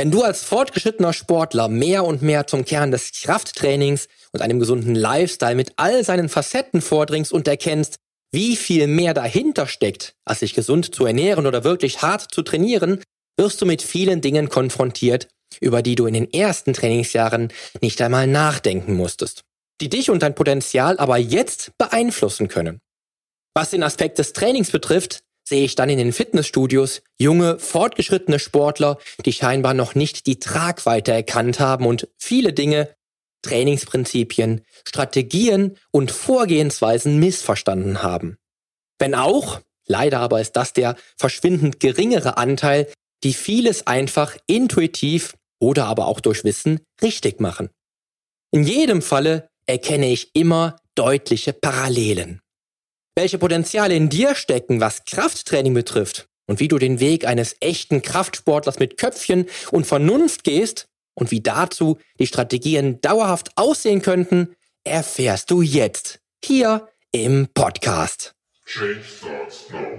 Wenn du als fortgeschrittener Sportler mehr und mehr zum Kern des Krafttrainings und einem gesunden Lifestyle mit all seinen Facetten vordringst und erkennst, wie viel mehr dahinter steckt, als sich gesund zu ernähren oder wirklich hart zu trainieren, wirst du mit vielen Dingen konfrontiert, über die du in den ersten Trainingsjahren nicht einmal nachdenken musstest, die dich und dein Potenzial aber jetzt beeinflussen können. Was den Aspekt des Trainings betrifft, sehe ich dann in den Fitnessstudios junge, fortgeschrittene Sportler, die scheinbar noch nicht die Tragweite erkannt haben und viele Dinge, Trainingsprinzipien, Strategien und Vorgehensweisen missverstanden haben. Wenn auch, leider aber ist das der verschwindend geringere Anteil, die vieles einfach intuitiv oder aber auch durch Wissen richtig machen. In jedem Falle erkenne ich immer deutliche Parallelen. Welche Potenziale in dir stecken, was Krafttraining betrifft und wie du den Weg eines echten Kraftsportlers mit Köpfchen und Vernunft gehst und wie dazu die Strategien dauerhaft aussehen könnten, erfährst du jetzt hier im Podcast. Change starts now.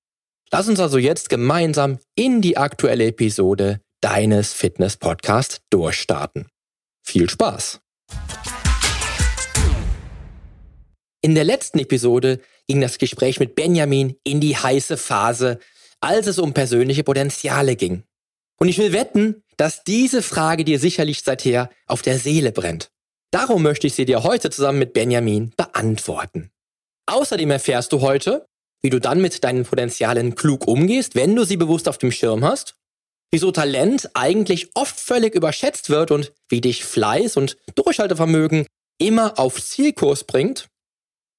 Lass uns also jetzt gemeinsam in die aktuelle Episode deines Fitness-Podcasts durchstarten. Viel Spaß! In der letzten Episode ging das Gespräch mit Benjamin in die heiße Phase, als es um persönliche Potenziale ging. Und ich will wetten, dass diese Frage dir sicherlich seither auf der Seele brennt. Darum möchte ich sie dir heute zusammen mit Benjamin beantworten. Außerdem erfährst du heute, wie du dann mit deinen Potenzialen klug umgehst, wenn du sie bewusst auf dem Schirm hast, wieso Talent eigentlich oft völlig überschätzt wird und wie dich Fleiß und Durchhaltevermögen immer auf Zielkurs bringt,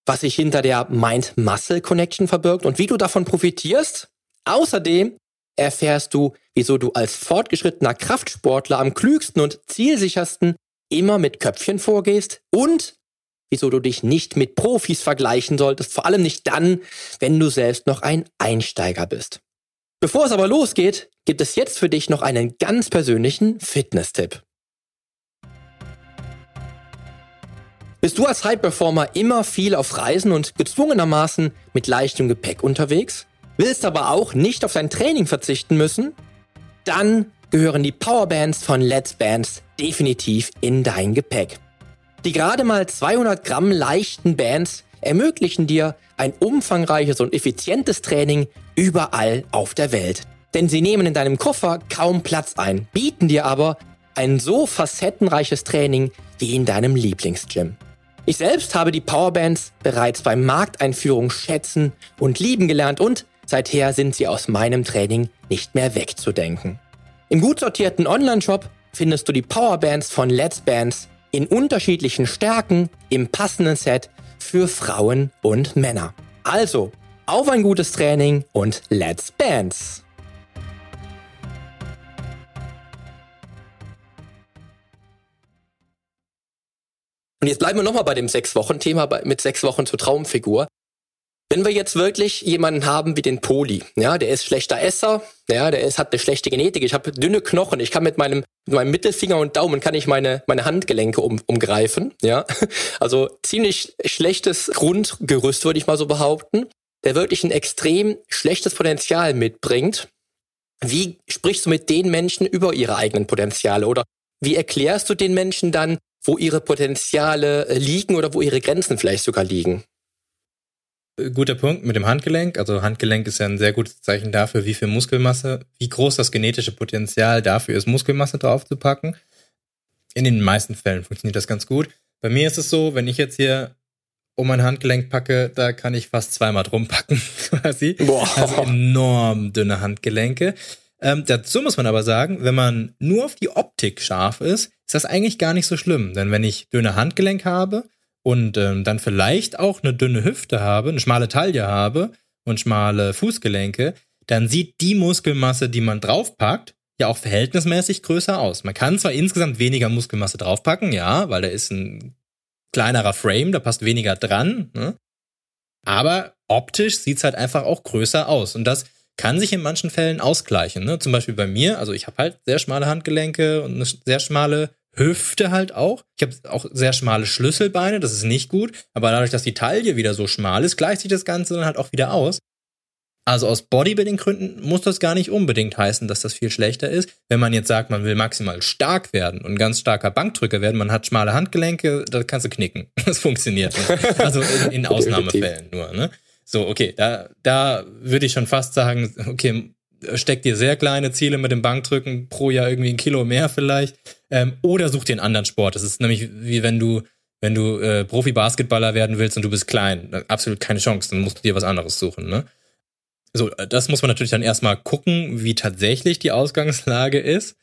was sich hinter der Mind-Muscle-Connection verbirgt und wie du davon profitierst. Außerdem erfährst du, wieso du als fortgeschrittener Kraftsportler am klügsten und zielsichersten immer mit Köpfchen vorgehst und wieso du dich nicht mit Profis vergleichen solltest, vor allem nicht dann, wenn du selbst noch ein Einsteiger bist. Bevor es aber losgeht, gibt es jetzt für dich noch einen ganz persönlichen Fitness-Tipp. Bist du als High-Performer immer viel auf Reisen und gezwungenermaßen mit leichtem Gepäck unterwegs? Willst aber auch nicht auf dein Training verzichten müssen? Dann gehören die Powerbands von Let's Bands definitiv in dein Gepäck. Die gerade mal 200 Gramm leichten Bands ermöglichen dir ein umfangreiches und effizientes Training überall auf der Welt. Denn sie nehmen in deinem Koffer kaum Platz ein, bieten dir aber ein so facettenreiches Training wie in deinem Lieblingsgym. Ich selbst habe die Powerbands bereits bei Markteinführung schätzen und lieben gelernt und seither sind sie aus meinem Training nicht mehr wegzudenken. Im gut sortierten Online-Shop findest du die Powerbands von Let's Bands in unterschiedlichen Stärken im passenden Set für Frauen und Männer. Also, auf ein gutes Training und let's dance! Und jetzt bleiben wir nochmal bei dem Sechs-Wochen-Thema mit sechs Wochen zur Traumfigur. Wenn wir jetzt wirklich jemanden haben wie den Poli, ja, der ist schlechter Esser, ja, der ist, hat eine schlechte Genetik, ich habe dünne Knochen, ich kann mit meinem, mit meinem Mittelfinger und Daumen kann ich meine, meine Handgelenke um, umgreifen, ja. Also ziemlich schlechtes Grundgerüst, würde ich mal so behaupten, der wirklich ein extrem schlechtes Potenzial mitbringt. Wie sprichst du mit den Menschen über ihre eigenen Potenziale oder wie erklärst du den Menschen dann, wo ihre Potenziale liegen oder wo ihre Grenzen vielleicht sogar liegen? Guter Punkt mit dem Handgelenk. Also Handgelenk ist ja ein sehr gutes Zeichen dafür, wie viel Muskelmasse, wie groß das genetische Potenzial dafür ist, Muskelmasse draufzupacken. In den meisten Fällen funktioniert das ganz gut. Bei mir ist es so, wenn ich jetzt hier um mein Handgelenk packe, da kann ich fast zweimal drum packen, quasi. Boah. Also enorm dünne Handgelenke. Ähm, dazu muss man aber sagen, wenn man nur auf die Optik scharf ist, ist das eigentlich gar nicht so schlimm. Denn wenn ich dünne Handgelenk habe und ähm, dann vielleicht auch eine dünne Hüfte habe, eine schmale Taille habe und schmale Fußgelenke, dann sieht die Muskelmasse, die man draufpackt, ja auch verhältnismäßig größer aus. Man kann zwar insgesamt weniger Muskelmasse draufpacken, ja, weil da ist ein kleinerer Frame, da passt weniger dran, ne? aber optisch sieht's halt einfach auch größer aus. Und das kann sich in manchen Fällen ausgleichen. Ne? Zum Beispiel bei mir, also ich habe halt sehr schmale Handgelenke und eine sehr schmale Hüfte halt auch. Ich habe auch sehr schmale Schlüsselbeine, das ist nicht gut. Aber dadurch, dass die Taille wieder so schmal ist, gleicht sich das Ganze dann halt auch wieder aus. Also aus Bodybuilding-Gründen muss das gar nicht unbedingt heißen, dass das viel schlechter ist. Wenn man jetzt sagt, man will maximal stark werden und ganz starker Bankdrücker werden, man hat schmale Handgelenke, da kannst du knicken. Das funktioniert nicht. Also in, in Ausnahmefällen nur. Ne? So, okay, da, da würde ich schon fast sagen, okay, steck dir sehr kleine Ziele mit dem Bankdrücken pro Jahr irgendwie ein Kilo mehr vielleicht. Ähm, oder such dir einen anderen Sport. Das ist nämlich wie wenn du, wenn du äh, Profi-Basketballer werden willst und du bist klein. Absolut keine Chance, dann musst du dir was anderes suchen, ne? So, das muss man natürlich dann erstmal gucken, wie tatsächlich die Ausgangslage ist.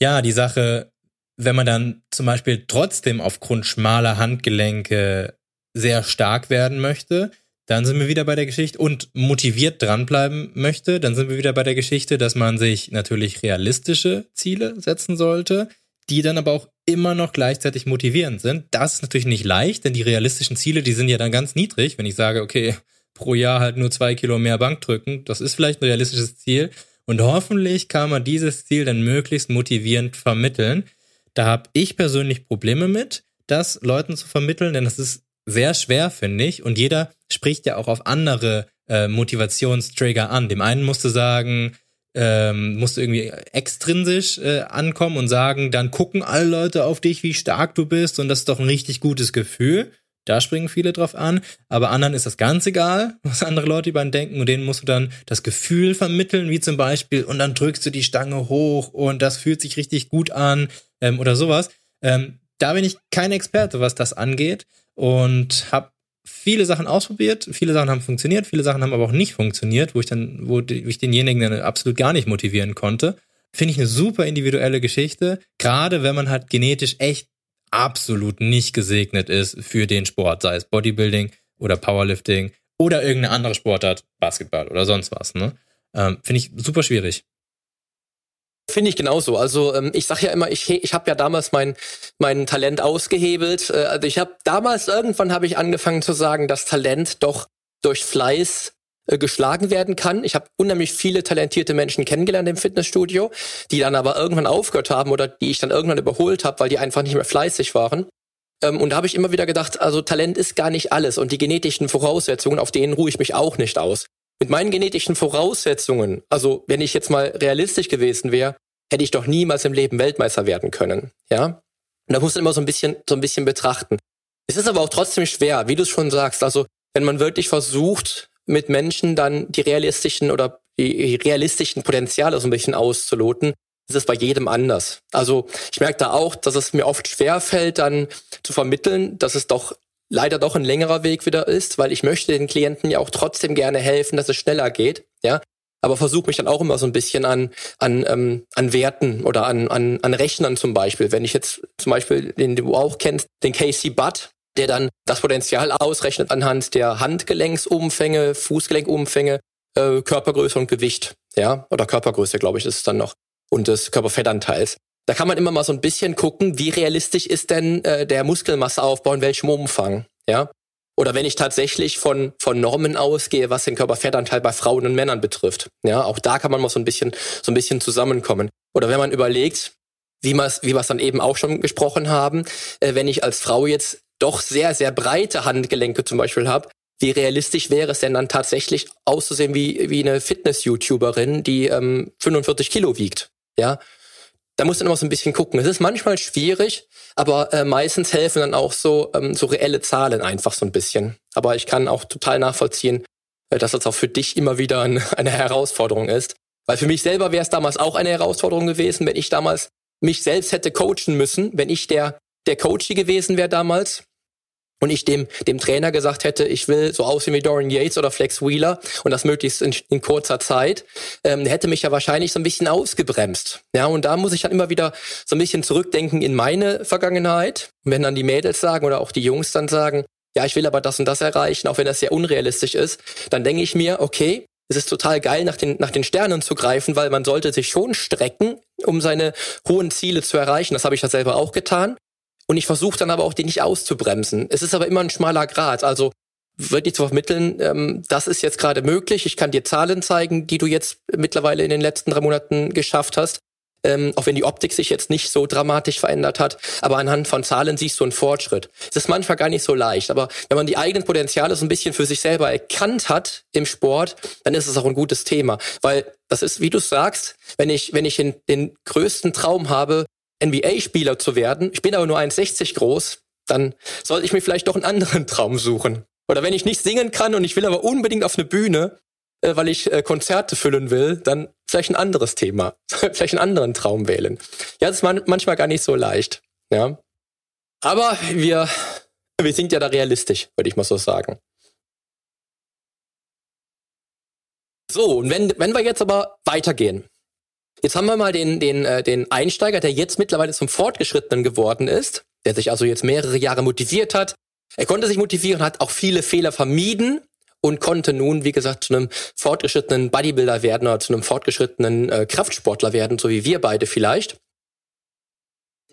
Ja, die Sache, wenn man dann zum Beispiel trotzdem aufgrund schmaler Handgelenke sehr stark werden möchte, dann sind wir wieder bei der Geschichte und motiviert dranbleiben möchte, dann sind wir wieder bei der Geschichte, dass man sich natürlich realistische Ziele setzen sollte, die dann aber auch immer noch gleichzeitig motivierend sind. Das ist natürlich nicht leicht, denn die realistischen Ziele, die sind ja dann ganz niedrig. Wenn ich sage, okay, pro Jahr halt nur zwei Kilo mehr Bank drücken, das ist vielleicht ein realistisches Ziel. Und hoffentlich kann man dieses Ziel dann möglichst motivierend vermitteln. Da habe ich persönlich Probleme mit, das Leuten zu vermitteln, denn das ist sehr schwer, finde ich. Und jeder spricht ja auch auf andere äh, Motivationstrigger an. Dem einen musst du sagen, ähm, musst du irgendwie extrinsisch äh, ankommen und sagen, dann gucken alle Leute auf dich, wie stark du bist und das ist doch ein richtig gutes Gefühl. Da springen viele drauf an, aber anderen ist das ganz egal, was andere Leute über ihn denken und denen musst du dann das Gefühl vermitteln, wie zum Beispiel, und dann drückst du die Stange hoch und das fühlt sich richtig gut an ähm, oder sowas. Ähm, da bin ich kein Experte, was das angeht und habe viele Sachen ausprobiert, viele Sachen haben funktioniert, viele Sachen haben aber auch nicht funktioniert, wo ich dann, wo ich denjenigen dann absolut gar nicht motivieren konnte. Finde ich eine super individuelle Geschichte, gerade wenn man halt genetisch echt absolut nicht gesegnet ist für den Sport, sei es Bodybuilding oder Powerlifting oder irgendeine andere Sportart, Basketball oder sonst was. Ne? Ähm, Finde ich super schwierig. Finde ich genauso. Also ähm, ich sage ja immer, ich, ich habe ja damals mein, mein Talent ausgehebelt. Äh, also ich habe damals, irgendwann habe ich angefangen zu sagen, dass Talent doch durch Fleiß äh, geschlagen werden kann. Ich habe unheimlich viele talentierte Menschen kennengelernt im Fitnessstudio, die dann aber irgendwann aufgehört haben oder die ich dann irgendwann überholt habe, weil die einfach nicht mehr fleißig waren. Ähm, und da habe ich immer wieder gedacht, also Talent ist gar nicht alles und die genetischen Voraussetzungen, auf denen ruhe ich mich auch nicht aus mit meinen genetischen Voraussetzungen, also wenn ich jetzt mal realistisch gewesen wäre, hätte ich doch niemals im Leben Weltmeister werden können. Ja? Und da muss man immer so ein bisschen, so ein bisschen betrachten. Es ist aber auch trotzdem schwer, wie du es schon sagst. Also, wenn man wirklich versucht, mit Menschen dann die realistischen oder die realistischen Potenziale so ein bisschen auszuloten, ist es bei jedem anders. Also ich merke da auch, dass es mir oft schwer fällt, dann zu vermitteln, dass es doch leider doch ein längerer Weg wieder ist, weil ich möchte den Klienten ja auch trotzdem gerne helfen, dass es schneller geht, ja. Aber versuche mich dann auch immer so ein bisschen an, an, ähm, an Werten oder an, an, an Rechnern zum Beispiel. Wenn ich jetzt zum Beispiel, den du auch kennst, den Casey Butt, der dann das Potenzial ausrechnet anhand der Handgelenksumfänge, Fußgelenkumfänge, äh, Körpergröße und Gewicht, ja, oder Körpergröße, glaube ich, ist es dann noch, und des Körperfettanteils. Da kann man immer mal so ein bisschen gucken, wie realistisch ist denn äh, der Muskelmasseaufbau in welchem Umfang, ja? Oder wenn ich tatsächlich von, von Normen ausgehe, was den Körperfettanteil bei Frauen und Männern betrifft. Ja, auch da kann man mal so ein bisschen, so ein bisschen zusammenkommen. Oder wenn man überlegt, wie wir es wie wir's dann eben auch schon gesprochen haben, äh, wenn ich als Frau jetzt doch sehr, sehr breite Handgelenke zum Beispiel habe, wie realistisch wäre es denn dann tatsächlich auszusehen wie, wie eine Fitness-YouTuberin, die ähm, 45 Kilo wiegt? Ja, da muss man immer so ein bisschen gucken. Es ist manchmal schwierig, aber äh, meistens helfen dann auch so, ähm, so reelle Zahlen einfach so ein bisschen. Aber ich kann auch total nachvollziehen, äh, dass das auch für dich immer wieder ein, eine Herausforderung ist. Weil für mich selber wäre es damals auch eine Herausforderung gewesen, wenn ich damals mich selbst hätte coachen müssen, wenn ich der, der Coachy gewesen wäre damals. Und ich dem, dem Trainer gesagt hätte, ich will so aussehen wie Dorian Yates oder Flex Wheeler und das möglichst in, in kurzer Zeit, ähm, hätte mich ja wahrscheinlich so ein bisschen ausgebremst. Ja, und da muss ich dann immer wieder so ein bisschen zurückdenken in meine Vergangenheit. Und wenn dann die Mädels sagen oder auch die Jungs dann sagen, ja, ich will aber das und das erreichen, auch wenn das sehr unrealistisch ist, dann denke ich mir, okay, es ist total geil, nach den, nach den Sternen zu greifen, weil man sollte sich schon strecken, um seine hohen Ziele zu erreichen. Das habe ich ja selber auch getan. Und ich versuche dann aber auch, die nicht auszubremsen. Es ist aber immer ein schmaler Grad. Also wirklich zu vermitteln, ähm, das ist jetzt gerade möglich. Ich kann dir Zahlen zeigen, die du jetzt mittlerweile in den letzten drei Monaten geschafft hast ähm, auch wenn die Optik sich jetzt nicht so dramatisch verändert hat. Aber anhand von Zahlen siehst du einen Fortschritt. Es ist manchmal gar nicht so leicht, aber wenn man die eigenen Potenziale so ein bisschen für sich selber erkannt hat im Sport, dann ist es auch ein gutes Thema. Weil das ist, wie du sagst, wenn ich, wenn ich den, den größten Traum habe, NBA-Spieler zu werden, ich bin aber nur 1,60 groß, dann sollte ich mir vielleicht doch einen anderen Traum suchen. Oder wenn ich nicht singen kann und ich will aber unbedingt auf eine Bühne, äh, weil ich äh, Konzerte füllen will, dann vielleicht ein anderes Thema, vielleicht einen anderen Traum wählen. Ja, das ist man manchmal gar nicht so leicht. Ja, aber wir wir sind ja da realistisch, würde ich mal so sagen. So, und wenn, wenn wir jetzt aber weitergehen. Jetzt haben wir mal den, den, äh, den Einsteiger, der jetzt mittlerweile zum Fortgeschrittenen geworden ist, der sich also jetzt mehrere Jahre motiviert hat. Er konnte sich motivieren, hat auch viele Fehler vermieden, und konnte nun, wie gesagt, zu einem fortgeschrittenen Bodybuilder werden oder zu einem fortgeschrittenen äh, Kraftsportler werden, so wie wir beide vielleicht.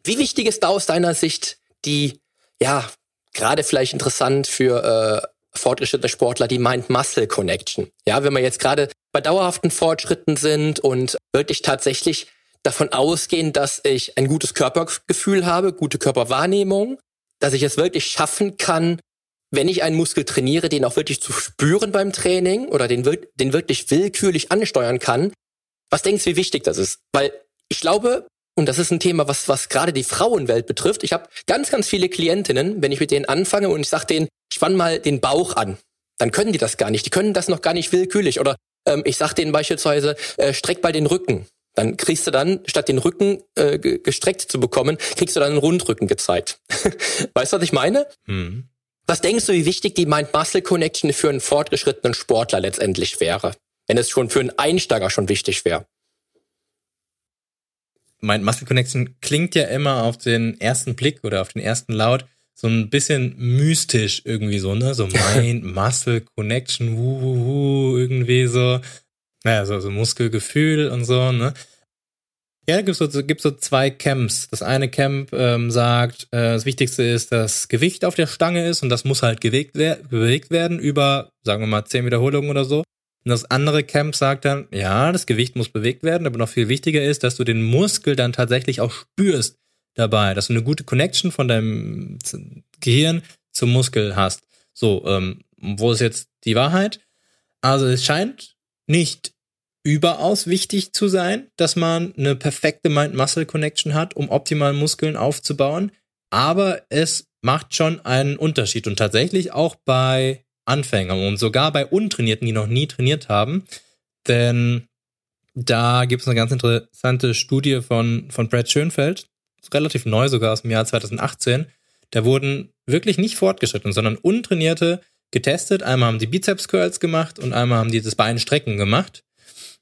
Wie wichtig ist da aus deiner Sicht die, ja, gerade vielleicht interessant für äh, fortgeschrittene Sportler, die Mind-Muscle-Connection? Ja, wenn wir jetzt gerade bei dauerhaften Fortschritten sind und wirklich tatsächlich davon ausgehen, dass ich ein gutes Körpergefühl habe, gute Körperwahrnehmung, dass ich es wirklich schaffen kann, wenn ich einen Muskel trainiere, den auch wirklich zu spüren beim Training oder den, den wirklich willkürlich ansteuern kann, was denkst du, wie wichtig das ist? Weil ich glaube, und das ist ein Thema, was, was gerade die Frauenwelt betrifft, ich habe ganz, ganz viele Klientinnen, wenn ich mit denen anfange und ich sage denen, spann mal den Bauch an, dann können die das gar nicht. Die können das noch gar nicht willkürlich. Oder ähm, ich sage denen beispielsweise, äh, streck mal den Rücken. Dann kriegst du dann, statt den Rücken äh, gestreckt zu bekommen, kriegst du dann einen Rundrücken gezeigt. weißt du, was ich meine? Mhm. Was denkst du, wie wichtig die Mind-Muscle-Connection für einen fortgeschrittenen Sportler letztendlich wäre? Wenn es schon für einen Einsteiger schon wichtig wäre? Mind-Muscle-Connection klingt ja immer auf den ersten Blick oder auf den ersten Laut so ein bisschen mystisch irgendwie so, ne? So Mind-Muscle-Connection, wuh, wuh, wuh, irgendwie so. Naja, so, so Muskelgefühl und so, ne? Ja, gibt so, gibt so zwei Camps. Das eine Camp ähm, sagt, äh, das Wichtigste ist, dass Gewicht auf der Stange ist und das muss halt bewegt, bewegt werden über, sagen wir mal, zehn Wiederholungen oder so. Und das andere Camp sagt dann, ja, das Gewicht muss bewegt werden, aber noch viel wichtiger ist, dass du den Muskel dann tatsächlich auch spürst dabei, dass du eine gute Connection von deinem Gehirn zum Muskel hast. So, ähm, wo ist jetzt die Wahrheit? Also es scheint nicht überaus wichtig zu sein, dass man eine perfekte Mind-Muscle-Connection hat, um optimal Muskeln aufzubauen. Aber es macht schon einen Unterschied und tatsächlich auch bei Anfängern und sogar bei Untrainierten, die noch nie trainiert haben. Denn da gibt es eine ganz interessante Studie von, von Brad Schönfeld, relativ neu sogar aus dem Jahr 2018. Da wurden wirklich nicht fortgeschritten, sondern Untrainierte getestet. Einmal haben die Bizeps Curls gemacht und einmal haben die das Beinstrecken gemacht.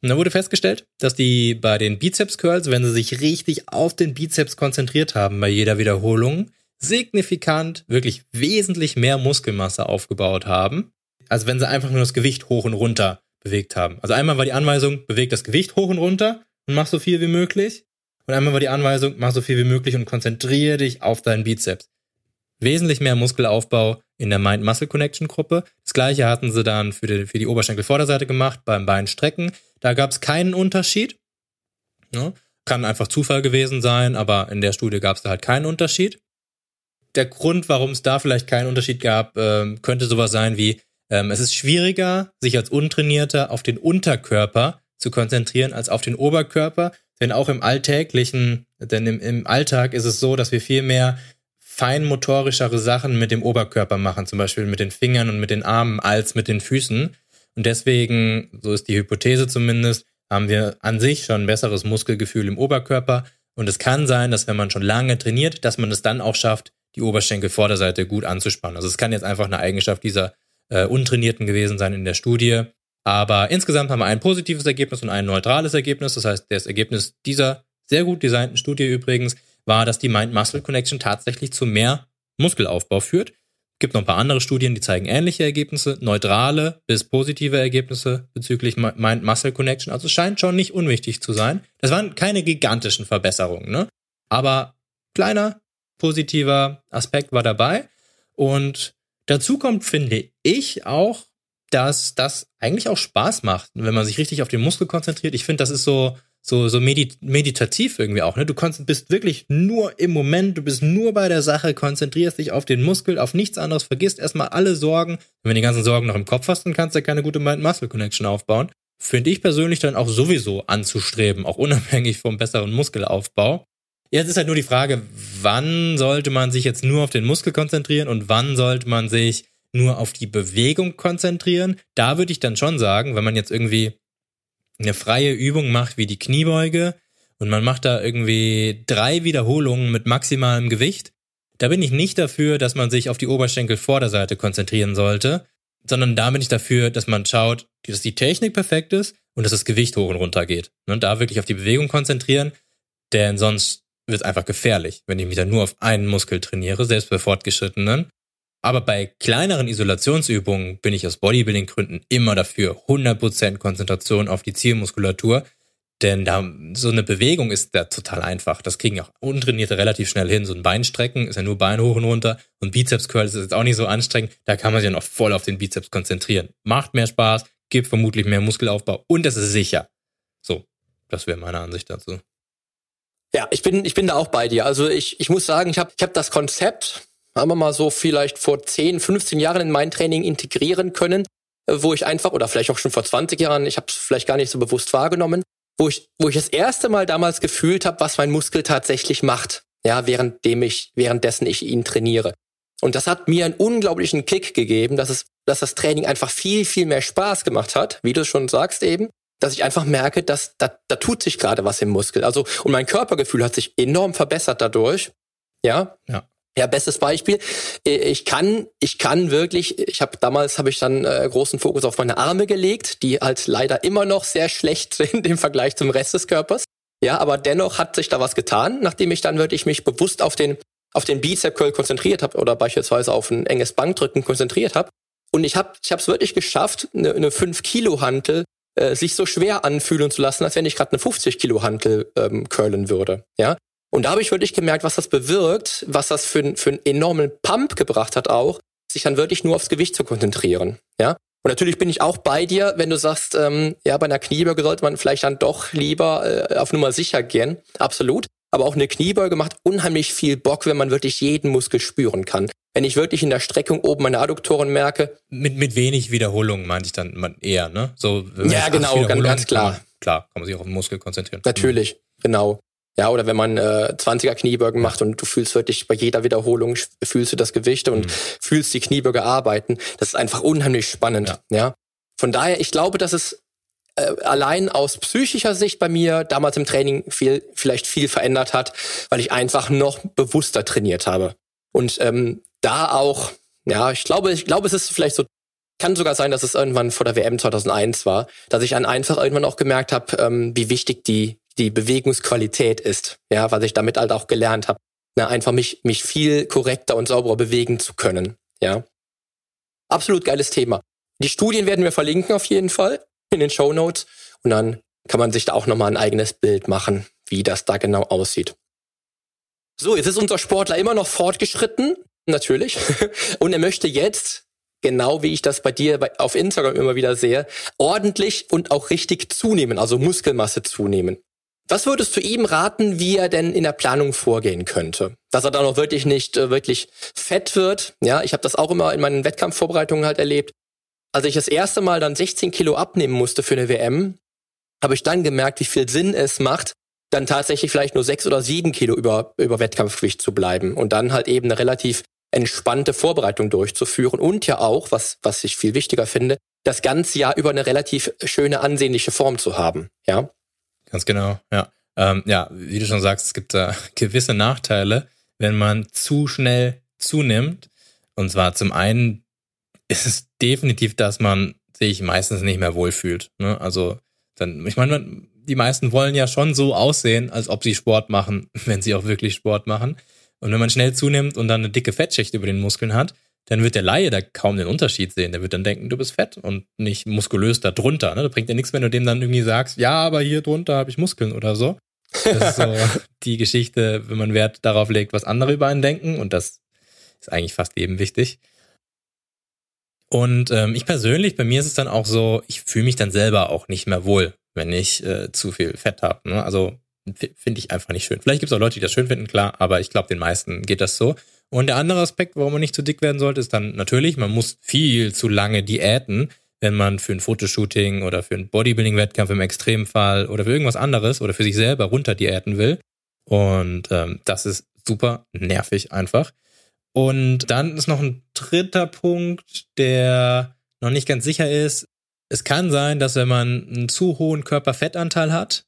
Und da wurde festgestellt, dass die bei den Bizeps Curls, wenn sie sich richtig auf den Bizeps konzentriert haben bei jeder Wiederholung, signifikant, wirklich wesentlich mehr Muskelmasse aufgebaut haben, als wenn sie einfach nur das Gewicht hoch und runter bewegt haben. Also einmal war die Anweisung, beweg das Gewicht hoch und runter und mach so viel wie möglich. Und einmal war die Anweisung, mach so viel wie möglich und konzentriere dich auf deinen Bizeps. Wesentlich mehr Muskelaufbau in der Mind-Muscle-Connection-Gruppe. Das gleiche hatten sie dann für die, für die Oberschenkelvorderseite gemacht beim Beinstrecken. Da gab es keinen Unterschied. Ja, kann einfach Zufall gewesen sein, aber in der Studie gab es da halt keinen Unterschied. Der Grund, warum es da vielleicht keinen Unterschied gab, ähm, könnte sowas sein wie, ähm, es ist schwieriger, sich als Untrainierter auf den Unterkörper zu konzentrieren als auf den Oberkörper. Denn auch im alltäglichen, denn im, im Alltag ist es so, dass wir viel mehr feinmotorischere Sachen mit dem Oberkörper machen, zum Beispiel mit den Fingern und mit den Armen als mit den Füßen. Und deswegen, so ist die Hypothese zumindest, haben wir an sich schon ein besseres Muskelgefühl im Oberkörper. Und es kann sein, dass wenn man schon lange trainiert, dass man es dann auch schafft, die Oberschenkelvorderseite gut anzuspannen. Also es kann jetzt einfach eine Eigenschaft dieser äh, Untrainierten gewesen sein in der Studie. Aber insgesamt haben wir ein positives Ergebnis und ein neutrales Ergebnis. Das heißt, das Ergebnis dieser sehr gut designten Studie übrigens war, dass die Mind-Muscle-Connection tatsächlich zu mehr Muskelaufbau führt. Gibt noch ein paar andere Studien, die zeigen ähnliche Ergebnisse, neutrale bis positive Ergebnisse bezüglich Mind-Muscle-Connection. Also es scheint schon nicht unwichtig zu sein. Das waren keine gigantischen Verbesserungen, ne? Aber kleiner positiver Aspekt war dabei. Und dazu kommt, finde ich, auch, dass das eigentlich auch Spaß macht, wenn man sich richtig auf den Muskel konzentriert. Ich finde, das ist so, so, so medit meditativ irgendwie auch, ne? Du bist wirklich nur im Moment, du bist nur bei der Sache, konzentrierst dich auf den Muskel, auf nichts anderes, vergisst erstmal alle Sorgen. Wenn du die ganzen Sorgen noch im Kopf hast, dann kannst du ja keine gute Mind-Muscle-Connection aufbauen. Finde ich persönlich dann auch sowieso anzustreben, auch unabhängig vom besseren Muskelaufbau. Jetzt ist halt nur die Frage, wann sollte man sich jetzt nur auf den Muskel konzentrieren und wann sollte man sich nur auf die Bewegung konzentrieren? Da würde ich dann schon sagen, wenn man jetzt irgendwie eine freie Übung macht wie die Kniebeuge und man macht da irgendwie drei Wiederholungen mit maximalem Gewicht, da bin ich nicht dafür, dass man sich auf die Oberschenkelvorderseite konzentrieren sollte, sondern da bin ich dafür, dass man schaut, dass die Technik perfekt ist und dass das Gewicht hoch und runter geht. Und da wirklich auf die Bewegung konzentrieren, denn sonst wird es einfach gefährlich, wenn ich mich dann nur auf einen Muskel trainiere, selbst bei Fortgeschrittenen. Aber bei kleineren Isolationsübungen bin ich aus Bodybuilding-Gründen immer dafür. 100% Konzentration auf die Zielmuskulatur. Denn da, so eine Bewegung ist da total einfach. Das kriegen auch Untrainierte relativ schnell hin. So ein Beinstrecken ist ja nur Bein hoch und runter. Und Bizeps Curl ist jetzt auch nicht so anstrengend. Da kann man sich ja noch voll auf den Bizeps konzentrieren. Macht mehr Spaß, gibt vermutlich mehr Muskelaufbau und es ist sicher. So, das wäre meine Ansicht dazu. Ja, ich bin, ich bin da auch bei dir. Also ich, ich muss sagen, ich habe ich hab das Konzept haben wir mal so vielleicht vor 10, 15 Jahren in mein Training integrieren können, äh, wo ich einfach, oder vielleicht auch schon vor 20 Jahren, ich habe es vielleicht gar nicht so bewusst wahrgenommen, wo ich, wo ich das erste Mal damals gefühlt habe, was mein Muskel tatsächlich macht, ja, währenddem ich, währenddessen ich ihn trainiere. Und das hat mir einen unglaublichen Kick gegeben, dass es, dass das Training einfach viel, viel mehr Spaß gemacht hat, wie du schon sagst eben, dass ich einfach merke, dass da, da tut sich gerade was im Muskel. Also, und mein Körpergefühl hat sich enorm verbessert dadurch. Ja. Ja. Ja, bestes Beispiel. Äh, ich kann, ich kann wirklich, ich habe damals habe ich dann äh, großen Fokus auf meine Arme gelegt, die halt leider immer noch sehr schlecht sind im Vergleich zum Rest des Körpers. Ja, aber dennoch hat sich da was getan, nachdem ich dann wirklich mich bewusst auf den auf den Bizep Curl konzentriert habe oder beispielsweise auf ein enges Bankdrücken konzentriert habe. Und ich habe ich habe wirklich geschafft, eine, eine 5 Kilo Hantel äh, sich so schwer anfühlen zu lassen, als wenn ich gerade eine 50 Kilo Hantel ähm, curlen würde. Ja, und da habe ich wirklich gemerkt, was das bewirkt, was das für, für einen enormen Pump gebracht hat auch, sich dann wirklich nur aufs Gewicht zu konzentrieren. Ja. Und natürlich bin ich auch bei dir, wenn du sagst, ähm, ja, bei einer Kniebeuge sollte man vielleicht dann doch lieber äh, auf Nummer sicher gehen. Absolut. Aber auch eine Kniebeuge macht unheimlich viel Bock, wenn man wirklich jeden Muskel spüren kann. Wenn ich wirklich in der Streckung oben meine Adduktoren merke. Mit, mit wenig Wiederholungen meinte ich dann eher, ne? So, ja, genau, ganz, ganz klar. Kann man, klar, kann man sich auch auf den Muskel konzentrieren. Natürlich, genau. Ja, oder wenn man äh, 20er Kniebeugen macht und du fühlst wirklich bei jeder Wiederholung fühlst du das Gewicht und mhm. fühlst die Kniebeuge arbeiten. Das ist einfach unheimlich spannend. Ja. ja? Von daher, ich glaube, dass es äh, allein aus psychischer Sicht bei mir damals im Training viel, vielleicht viel verändert hat, weil ich einfach noch bewusster trainiert habe. Und ähm, da auch, ja, ich glaube, ich glaube, es ist vielleicht so kann sogar sein, dass es irgendwann vor der WM 2001 war, dass ich dann einfach irgendwann auch gemerkt habe, ähm, wie wichtig die die Bewegungsqualität ist. Ja, was ich damit halt auch gelernt habe. Na, einfach mich, mich viel korrekter und sauberer bewegen zu können. Ja. Absolut geiles Thema. Die Studien werden wir verlinken auf jeden Fall in den Show Notes und dann kann man sich da auch nochmal ein eigenes Bild machen, wie das da genau aussieht. So, jetzt ist unser Sportler immer noch fortgeschritten, natürlich. Und er möchte jetzt, genau wie ich das bei dir auf Instagram immer wieder sehe, ordentlich und auch richtig zunehmen, also Muskelmasse zunehmen. Was würdest du ihm raten, wie er denn in der Planung vorgehen könnte? Dass er dann auch wirklich nicht äh, wirklich fett wird. Ja, ich habe das auch immer in meinen Wettkampfvorbereitungen halt erlebt. Als ich das erste Mal dann 16 Kilo abnehmen musste für eine WM, habe ich dann gemerkt, wie viel Sinn es macht, dann tatsächlich vielleicht nur sechs oder sieben Kilo über, über Wettkampfgewicht zu bleiben und dann halt eben eine relativ entspannte Vorbereitung durchzuführen und ja auch, was, was ich viel wichtiger finde, das ganze Jahr über eine relativ schöne, ansehnliche Form zu haben. Ja, Ganz genau, ja. Ähm, ja, wie du schon sagst, es gibt da gewisse Nachteile, wenn man zu schnell zunimmt. Und zwar zum einen ist es definitiv, dass man sich meistens nicht mehr wohlfühlt. Ne? Also dann, ich meine, die meisten wollen ja schon so aussehen, als ob sie Sport machen, wenn sie auch wirklich Sport machen. Und wenn man schnell zunimmt und dann eine dicke Fettschicht über den Muskeln hat, dann wird der Laie da kaum den Unterschied sehen. Der wird dann denken, du bist fett und nicht muskulös da drunter. Ne? Da bringt ja nichts, wenn du dem dann irgendwie sagst, ja, aber hier drunter habe ich Muskeln oder so. Das ist so die Geschichte, wenn man Wert darauf legt, was andere über einen denken. Und das ist eigentlich fast eben wichtig. Und ähm, ich persönlich, bei mir ist es dann auch so, ich fühle mich dann selber auch nicht mehr wohl, wenn ich äh, zu viel Fett habe. Ne? Also finde ich einfach nicht schön. Vielleicht gibt es auch Leute, die das schön finden, klar, aber ich glaube, den meisten geht das so. Und der andere Aspekt, warum man nicht zu dick werden sollte, ist dann natürlich, man muss viel zu lange diäten, wenn man für ein Fotoshooting oder für einen Bodybuilding-Wettkampf im Extremfall oder für irgendwas anderes oder für sich selber runter diäten will. Und ähm, das ist super nervig einfach. Und dann ist noch ein dritter Punkt, der noch nicht ganz sicher ist. Es kann sein, dass wenn man einen zu hohen Körperfettanteil hat,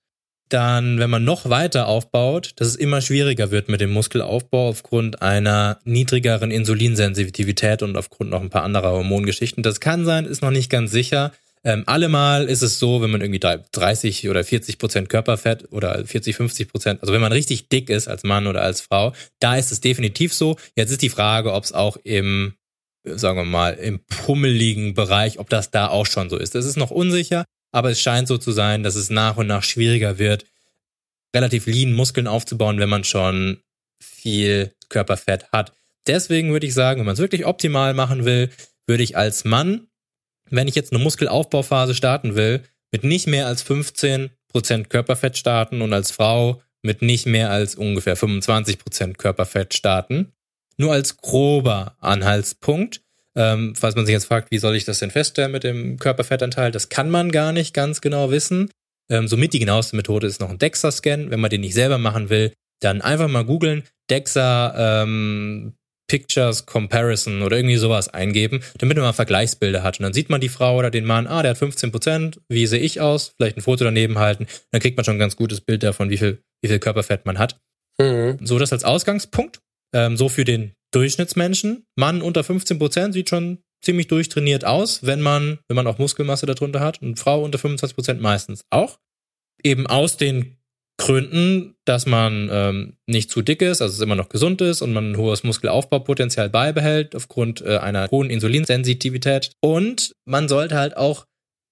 dann, wenn man noch weiter aufbaut, dass es immer schwieriger wird mit dem Muskelaufbau aufgrund einer niedrigeren Insulinsensitivität und aufgrund noch ein paar anderer Hormongeschichten. Das kann sein, ist noch nicht ganz sicher. Ähm, allemal ist es so, wenn man irgendwie 30 oder 40 Prozent Körperfett oder 40, 50 Prozent, also wenn man richtig dick ist als Mann oder als Frau, da ist es definitiv so. Jetzt ist die Frage, ob es auch im, sagen wir mal, im pummeligen Bereich, ob das da auch schon so ist. Das ist noch unsicher. Aber es scheint so zu sein, dass es nach und nach schwieriger wird, relativ lean Muskeln aufzubauen, wenn man schon viel Körperfett hat. Deswegen würde ich sagen, wenn man es wirklich optimal machen will, würde ich als Mann, wenn ich jetzt eine Muskelaufbauphase starten will, mit nicht mehr als 15% Körperfett starten und als Frau mit nicht mehr als ungefähr 25% Körperfett starten. Nur als grober Anhaltspunkt. Ähm, falls man sich jetzt fragt, wie soll ich das denn feststellen mit dem Körperfettanteil, das kann man gar nicht ganz genau wissen. Ähm, somit die genaueste Methode ist noch ein DEXA-Scan. Wenn man den nicht selber machen will, dann einfach mal googeln, DEXA ähm, Pictures Comparison oder irgendwie sowas eingeben, damit man mal Vergleichsbilder hat. Und dann sieht man die Frau oder den Mann, ah, der hat 15 Prozent, wie sehe ich aus? Vielleicht ein Foto daneben halten. Dann kriegt man schon ein ganz gutes Bild davon, wie viel, wie viel Körperfett man hat. Mhm. So das als Ausgangspunkt. Ähm, so für den Durchschnittsmenschen. Mann unter 15 Prozent sieht schon ziemlich durchtrainiert aus, wenn man, wenn man auch Muskelmasse darunter hat. Und Frau unter 25 Prozent meistens auch. Eben aus den Gründen, dass man ähm, nicht zu dick ist, also es immer noch gesund ist und man ein hohes Muskelaufbaupotenzial beibehält aufgrund äh, einer hohen Insulinsensitivität. Und man sollte halt auch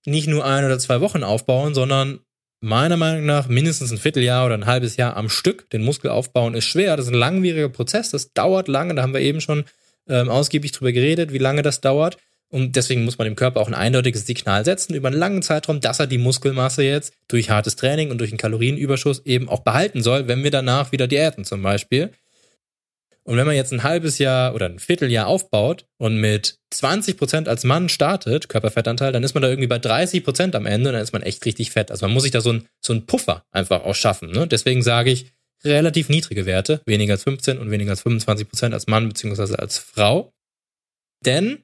nicht nur ein oder zwei Wochen aufbauen, sondern meiner Meinung nach mindestens ein Vierteljahr oder ein halbes Jahr am Stück. Den Muskel aufbauen ist schwer. Das ist ein langwieriger Prozess. Das dauert lange. Da haben wir eben schon ähm, ausgiebig drüber geredet, wie lange das dauert. Und deswegen muss man dem Körper auch ein eindeutiges Signal setzen über einen langen Zeitraum, dass er die Muskelmasse jetzt durch hartes Training und durch einen Kalorienüberschuss eben auch behalten soll, wenn wir danach wieder diäten zum Beispiel. Und wenn man jetzt ein halbes Jahr oder ein Vierteljahr aufbaut und mit 20 Prozent als Mann startet, Körperfettanteil, dann ist man da irgendwie bei 30 Prozent am Ende und dann ist man echt richtig fett. Also man muss sich da so ein, so Puffer einfach auch schaffen. Ne? Deswegen sage ich, relativ niedrige Werte, weniger als 15 und weniger als 25 Prozent als Mann beziehungsweise als Frau. Denn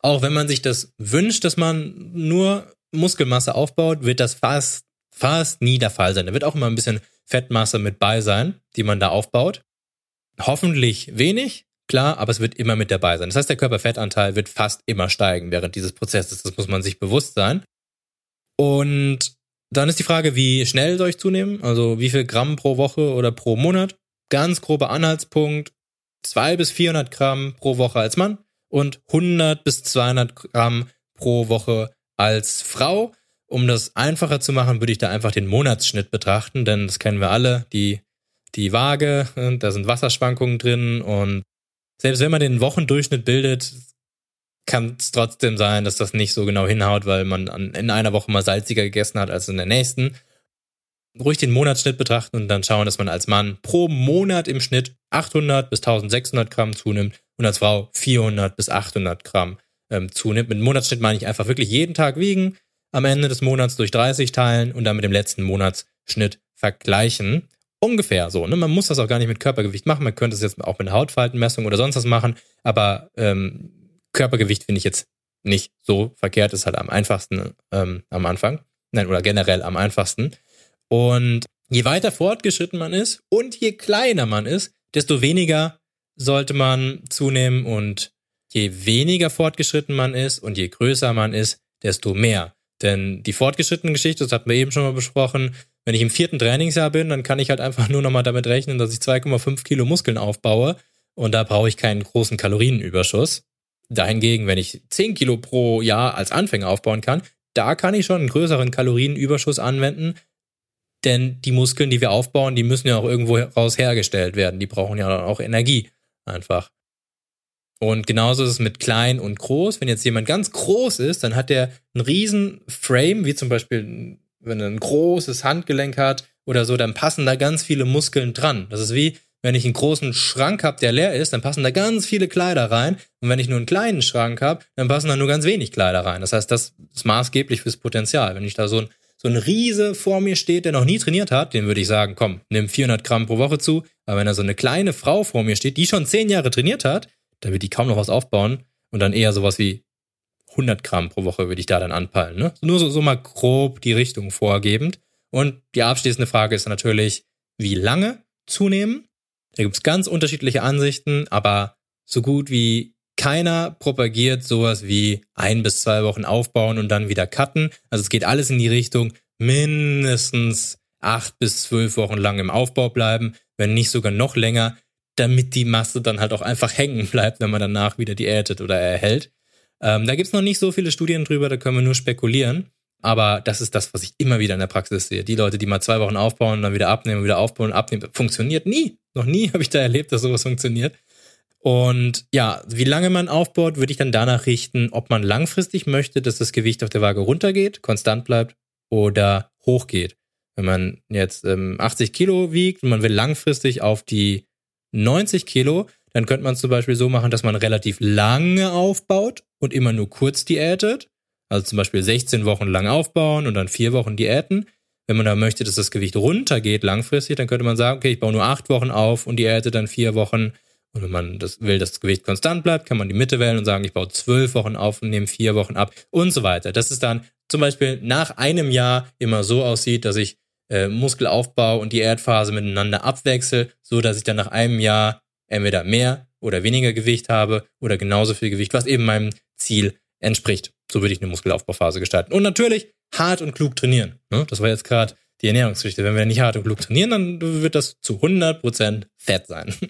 auch wenn man sich das wünscht, dass man nur Muskelmasse aufbaut, wird das fast, fast nie der Fall sein. Da wird auch immer ein bisschen Fettmasse mit bei sein, die man da aufbaut. Hoffentlich wenig, klar, aber es wird immer mit dabei sein. Das heißt, der Körperfettanteil wird fast immer steigen während dieses Prozesses. Das muss man sich bewusst sein. Und dann ist die Frage, wie schnell soll ich zunehmen? Also wie viel Gramm pro Woche oder pro Monat? Ganz grober Anhaltspunkt. 200 bis 400 Gramm pro Woche als Mann und 100 bis 200 Gramm pro Woche als Frau. Um das einfacher zu machen, würde ich da einfach den Monatsschnitt betrachten, denn das kennen wir alle. Die die Waage, äh, da sind Wasserschwankungen drin und selbst wenn man den Wochendurchschnitt bildet, kann es trotzdem sein, dass das nicht so genau hinhaut, weil man an, in einer Woche mal salziger gegessen hat als in der nächsten. Ruhig den Monatsschnitt betrachten und dann schauen, dass man als Mann pro Monat im Schnitt 800 bis 1600 Gramm zunimmt und als Frau 400 bis 800 Gramm ähm, zunimmt. Mit Monatsschnitt meine ich einfach wirklich jeden Tag wiegen, am Ende des Monats durch 30 teilen und dann mit dem letzten Monatsschnitt vergleichen. Ungefähr so. Ne? Man muss das auch gar nicht mit Körpergewicht machen. Man könnte es jetzt auch mit Hautfaltenmessung oder sonst was machen. Aber ähm, Körpergewicht finde ich jetzt nicht so verkehrt. Ist halt am einfachsten ähm, am Anfang. Nein, oder generell am einfachsten. Und je weiter fortgeschritten man ist und je kleiner man ist, desto weniger sollte man zunehmen und je weniger fortgeschritten man ist und je größer man ist, desto mehr. Denn die fortgeschrittene Geschichte, das hatten wir eben schon mal besprochen, wenn ich im vierten Trainingsjahr bin, dann kann ich halt einfach nur noch mal damit rechnen, dass ich 2,5 Kilo Muskeln aufbaue und da brauche ich keinen großen Kalorienüberschuss. Dahingegen, wenn ich 10 Kilo pro Jahr als Anfänger aufbauen kann, da kann ich schon einen größeren Kalorienüberschuss anwenden, denn die Muskeln, die wir aufbauen, die müssen ja auch irgendwo raus hergestellt werden. Die brauchen ja auch Energie einfach. Und genauso ist es mit klein und groß. Wenn jetzt jemand ganz groß ist, dann hat der einen riesen Frame, wie zum Beispiel, wenn er ein großes Handgelenk hat oder so, dann passen da ganz viele Muskeln dran. Das ist wie, wenn ich einen großen Schrank habe, der leer ist, dann passen da ganz viele Kleider rein. Und wenn ich nur einen kleinen Schrank habe, dann passen da nur ganz wenig Kleider rein. Das heißt, das ist maßgeblich fürs Potenzial. Wenn ich da so ein, so ein Riese vor mir steht, der noch nie trainiert hat, dem würde ich sagen, komm, nimm 400 Gramm pro Woche zu. Aber wenn da so eine kleine Frau vor mir steht, die schon zehn Jahre trainiert hat, dann wird die kaum noch was aufbauen und dann eher sowas wie 100 Gramm pro Woche würde ich da dann anpeilen. Ne? Nur so, so mal grob die Richtung vorgebend. Und die abschließende Frage ist natürlich, wie lange zunehmen? Da gibt's ganz unterschiedliche Ansichten, aber so gut wie keiner propagiert sowas wie ein bis zwei Wochen aufbauen und dann wieder cutten. Also es geht alles in die Richtung mindestens acht bis zwölf Wochen lang im Aufbau bleiben, wenn nicht sogar noch länger, damit die Masse dann halt auch einfach hängen bleibt, wenn man danach wieder diätet oder erhält. Ähm, da gibt's noch nicht so viele Studien drüber, da können wir nur spekulieren. Aber das ist das, was ich immer wieder in der Praxis sehe. Die Leute, die mal zwei Wochen aufbauen dann wieder abnehmen, wieder aufbauen abnehmen, funktioniert nie. Noch nie habe ich da erlebt, dass sowas funktioniert. Und ja, wie lange man aufbaut, würde ich dann danach richten, ob man langfristig möchte, dass das Gewicht auf der Waage runtergeht, konstant bleibt oder hochgeht. Wenn man jetzt ähm, 80 Kilo wiegt und man will langfristig auf die 90 Kilo, dann könnte man zum Beispiel so machen, dass man relativ lange aufbaut und immer nur kurz diätet. Also zum Beispiel 16 Wochen lang aufbauen und dann vier Wochen Diäten. Wenn man da möchte, dass das Gewicht runtergeht langfristig, dann könnte man sagen, okay, ich baue nur acht Wochen auf und diäte dann vier Wochen. Und wenn man das will, dass das Gewicht konstant bleibt, kann man die Mitte wählen und sagen, ich baue zwölf Wochen auf und nehme vier Wochen ab und so weiter. Das ist dann zum Beispiel nach einem Jahr immer so aussieht, dass ich äh, Muskelaufbau und Diätphase miteinander abwechsel, so dass ich dann nach einem Jahr entweder mehr oder weniger Gewicht habe oder genauso viel Gewicht, was eben meinem Ziel entspricht. So würde ich eine Muskelaufbauphase gestalten. Und natürlich hart und klug trainieren. Ne? Das war jetzt gerade die Ernährungsgeschichte. Wenn wir nicht hart und klug trainieren, dann wird das zu 100% Fett sein.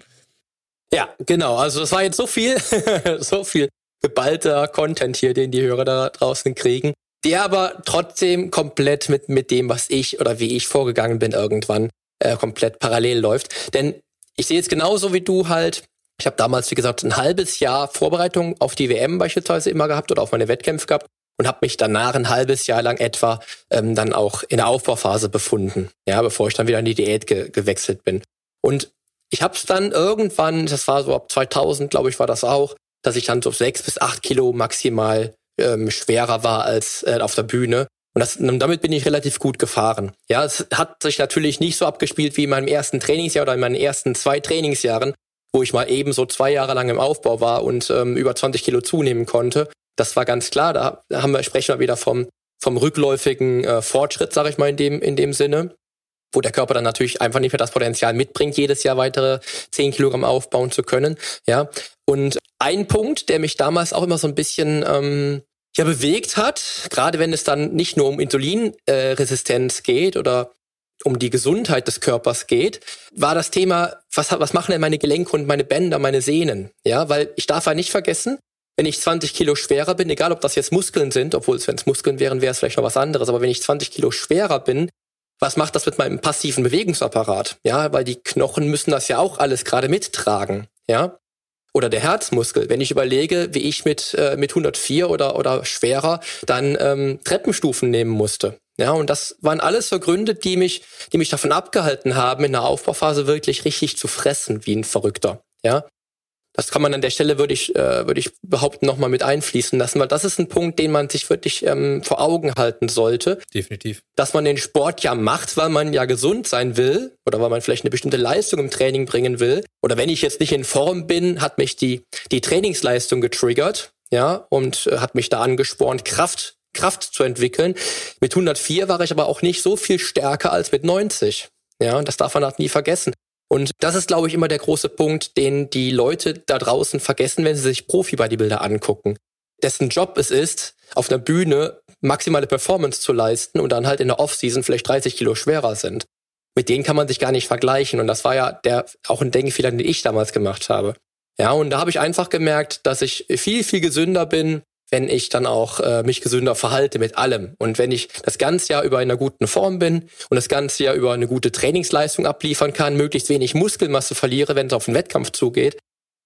Ja, genau. Also das war jetzt so viel, so viel geballter Content hier, den die Hörer da draußen kriegen, der aber trotzdem komplett mit, mit dem, was ich oder wie ich vorgegangen bin, irgendwann äh, komplett parallel läuft. Denn ich sehe jetzt genauso wie du halt ich habe damals, wie gesagt, ein halbes Jahr Vorbereitung auf die WM beispielsweise immer gehabt oder auf meine Wettkämpfe gehabt und habe mich danach ein halbes Jahr lang etwa ähm, dann auch in der Aufbauphase befunden, ja, bevor ich dann wieder in die Diät ge gewechselt bin. Und ich habe es dann irgendwann, das war so ab 2000, glaube ich, war das auch, dass ich dann so sechs bis acht Kilo maximal ähm, schwerer war als äh, auf der Bühne. Und das, damit bin ich relativ gut gefahren. Ja, es hat sich natürlich nicht so abgespielt wie in meinem ersten Trainingsjahr oder in meinen ersten zwei Trainingsjahren, wo ich mal eben so zwei Jahre lang im Aufbau war und ähm, über 20 Kilo zunehmen konnte. Das war ganz klar. Da haben wir, sprechen wir wieder vom, vom rückläufigen äh, Fortschritt, sage ich mal in dem, in dem Sinne, wo der Körper dann natürlich einfach nicht mehr das Potenzial mitbringt, jedes Jahr weitere 10 Kilogramm aufbauen zu können. Ja. Und ein Punkt, der mich damals auch immer so ein bisschen ähm, ja bewegt hat, gerade wenn es dann nicht nur um Insulinresistenz äh, geht oder um die Gesundheit des Körpers geht, war das Thema, was, was machen denn meine Gelenke und meine Bänder, meine Sehnen? Ja, weil ich darf ja nicht vergessen, wenn ich 20 Kilo schwerer bin, egal ob das jetzt Muskeln sind, obwohl es, wenn es Muskeln wären, wäre es vielleicht noch was anderes, aber wenn ich 20 Kilo schwerer bin, was macht das mit meinem passiven Bewegungsapparat? Ja, weil die Knochen müssen das ja auch alles gerade mittragen. Ja, oder der Herzmuskel. Wenn ich überlege, wie ich mit, äh, mit 104 oder, oder schwerer dann ähm, Treppenstufen nehmen musste. Ja, und das waren alles so Gründe, die mich, die mich davon abgehalten haben, in der Aufbauphase wirklich richtig zu fressen, wie ein Verrückter. Ja, das kann man an der Stelle, würde ich, äh, würde ich behaupten, nochmal mit einfließen lassen, weil das ist ein Punkt, den man sich wirklich ähm, vor Augen halten sollte. Definitiv. Dass man den Sport ja macht, weil man ja gesund sein will oder weil man vielleicht eine bestimmte Leistung im Training bringen will. Oder wenn ich jetzt nicht in Form bin, hat mich die, die Trainingsleistung getriggert, ja, und äh, hat mich da angespornt, Kraft Kraft zu entwickeln. Mit 104 war ich aber auch nicht so viel stärker als mit 90. Ja, und das darf man halt nie vergessen. Und das ist, glaube ich, immer der große Punkt, den die Leute da draußen vergessen, wenn sie sich Profi-Bodybuilder angucken. Dessen Job es ist, auf einer Bühne maximale Performance zu leisten und dann halt in der Offseason vielleicht 30 Kilo schwerer sind. Mit denen kann man sich gar nicht vergleichen. Und das war ja der auch ein Denkfehler, den ich damals gemacht habe. Ja, und da habe ich einfach gemerkt, dass ich viel, viel gesünder bin, wenn ich dann auch äh, mich gesünder verhalte mit allem. Und wenn ich das ganze Jahr über in einer guten Form bin und das ganze Jahr über eine gute Trainingsleistung abliefern kann, möglichst wenig Muskelmasse verliere, wenn es auf den Wettkampf zugeht,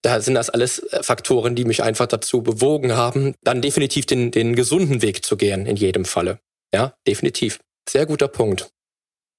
da sind das alles äh, Faktoren, die mich einfach dazu bewogen haben, dann definitiv den, den gesunden Weg zu gehen, in jedem Falle. Ja, definitiv. Sehr guter Punkt.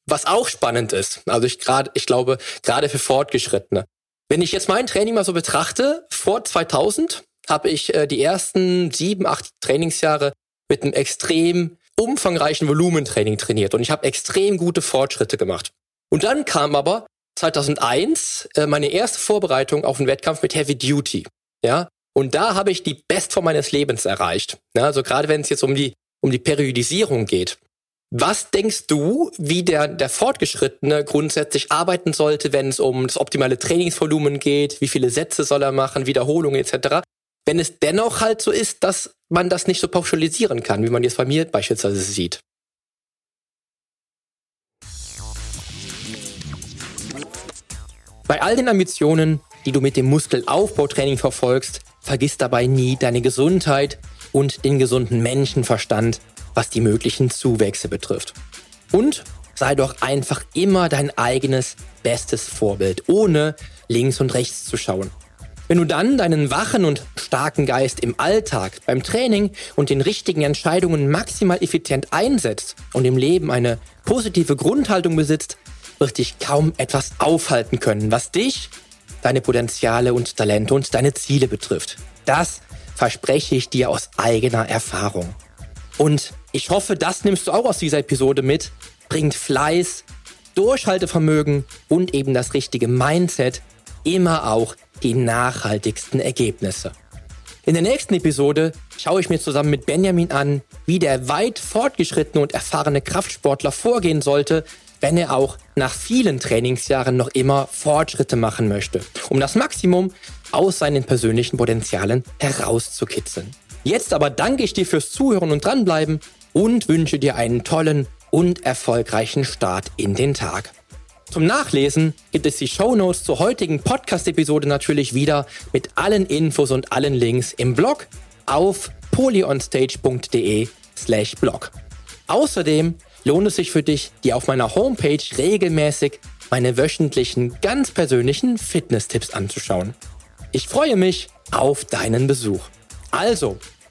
Was auch spannend ist, also ich gerade, ich glaube, gerade für Fortgeschrittene. Wenn ich jetzt mein Training mal so betrachte, vor 2000 habe ich äh, die ersten sieben, acht Trainingsjahre mit einem extrem umfangreichen Volumentraining trainiert und ich habe extrem gute Fortschritte gemacht. Und dann kam aber 2001 äh, meine erste Vorbereitung auf einen Wettkampf mit Heavy Duty. Ja, und da habe ich die Bestform meines Lebens erreicht. Ja, also gerade wenn es jetzt um die um die Periodisierung geht. Was denkst du, wie der, der Fortgeschrittene grundsätzlich arbeiten sollte, wenn es um das optimale Trainingsvolumen geht? Wie viele Sätze soll er machen, Wiederholungen etc.? Wenn es dennoch halt so ist, dass man das nicht so pauschalisieren kann, wie man jetzt bei mir beispielsweise sieht. Bei all den Ambitionen, die du mit dem Muskelaufbautraining verfolgst, vergiss dabei nie deine Gesundheit und den gesunden Menschenverstand, was die möglichen Zuwächse betrifft. Und sei doch einfach immer dein eigenes bestes Vorbild, ohne links und rechts zu schauen. Wenn du dann deinen wachen und starken Geist im Alltag, beim Training und den richtigen Entscheidungen maximal effizient einsetzt und im Leben eine positive Grundhaltung besitzt, wird dich kaum etwas aufhalten können, was dich, deine Potenziale und Talente und deine Ziele betrifft. Das verspreche ich dir aus eigener Erfahrung. Und ich hoffe, das nimmst du auch aus dieser Episode mit. Bringt Fleiß, Durchhaltevermögen und eben das richtige Mindset immer auch die nachhaltigsten Ergebnisse. In der nächsten Episode schaue ich mir zusammen mit Benjamin an, wie der weit fortgeschrittene und erfahrene Kraftsportler vorgehen sollte, wenn er auch nach vielen Trainingsjahren noch immer Fortschritte machen möchte, um das Maximum aus seinen persönlichen Potenzialen herauszukitzeln. Jetzt aber danke ich dir fürs Zuhören und dranbleiben und wünsche dir einen tollen und erfolgreichen Start in den Tag. Zum Nachlesen gibt es die Show Notes zur heutigen Podcast-Episode natürlich wieder mit allen Infos und allen Links im Blog auf polyonstage.de slash blog. Außerdem lohnt es sich für dich, dir auf meiner Homepage regelmäßig meine wöchentlichen, ganz persönlichen Fitness-Tipps anzuschauen. Ich freue mich auf deinen Besuch. Also,